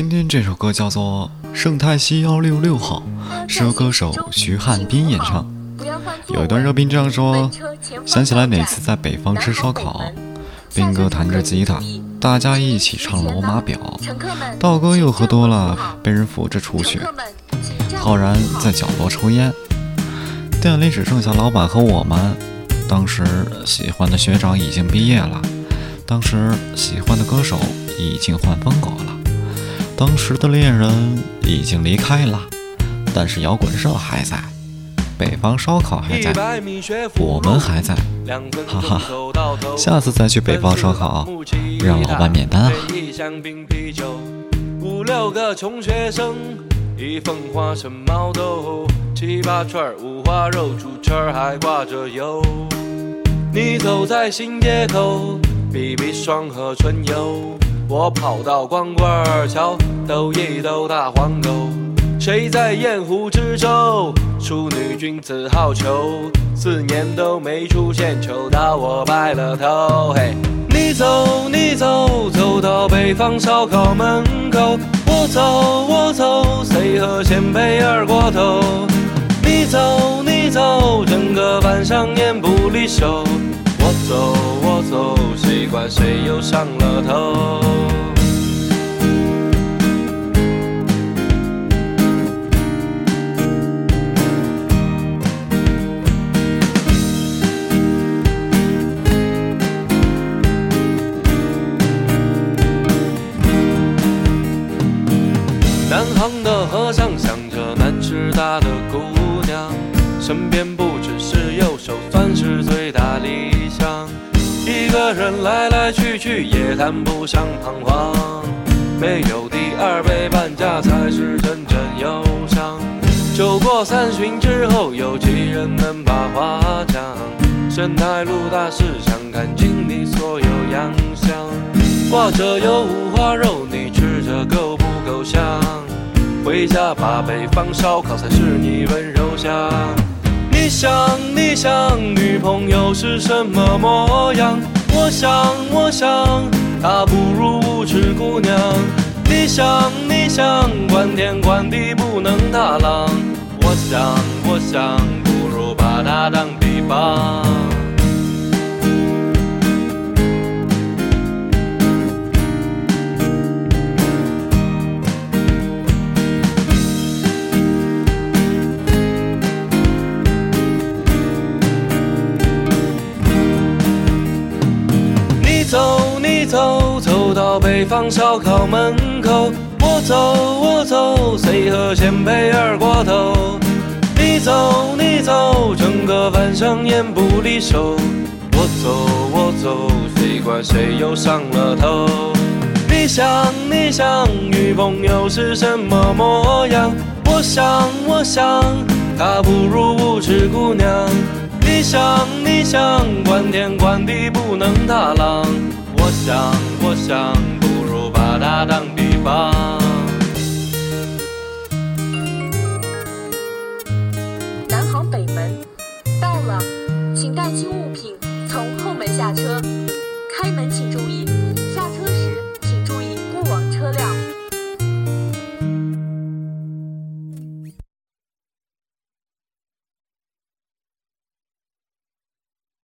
今天这首歌叫做《圣泰西幺六六号》，是由歌手徐汉斌演唱。有一段热评这样说：想起来哪次在北方吃烧烤，斌哥弹着吉他，大家一起唱《罗马表》，道哥又喝多了，被人扶着出去，浩然在角落抽烟，店里只剩下老板和我们。当时喜欢的学长已经毕业了，当时喜欢的歌手已经换风格了。当时的恋人已经离开了，但是摇滚社还在，北方烧烤还在，我们还在，哈哈！下次再去北方烧烤，让老板免单啊！五六个穷学生，一份花生毛豆，七八串五花肉，竹签还挂着油。你走在新街头，比比双河春游。我跑到光棍桥，抖一抖大黄狗。谁在盐湖之洲？处女君子好逑，四年都没出现，求到我白了头。嘿，你走你走，走到北方烧烤门口。我走我走，谁和鲜贝二锅头？你走你走，整个晚上烟不离手。我走，我走，谁管谁又上了头？南航的和尚想着南师大的姑娘，身边不只是右手，算是最大理想。一个人来来去去也谈不上彷徨，没有第二杯半价才是真正忧伤。酒过三巡之后，有几人能把话讲？生态路大市场，看尽你所有洋相。挂着有五花肉，你吃着够不够香？回家把北方烧烤才是你温柔乡。你想，你想，女朋友是什么模样？我想，我想，她不如无耻姑娘。你想，你想，管天管地不能踏浪。我想，我想，不如把她当比方。你走走到北方烧烤门口，我走我走，谁和鲜贝二锅头？你走你走，整个晚上烟不离手。我走我走，谁管谁又上了头？你想你想，女朋友是什么模样？我想我想，她不如无耻姑娘。你想你想，管天管地不能踏浪。我想，我想，不如把它当比方。南航北门到了，请带轻物品从后门下车，开门请注意。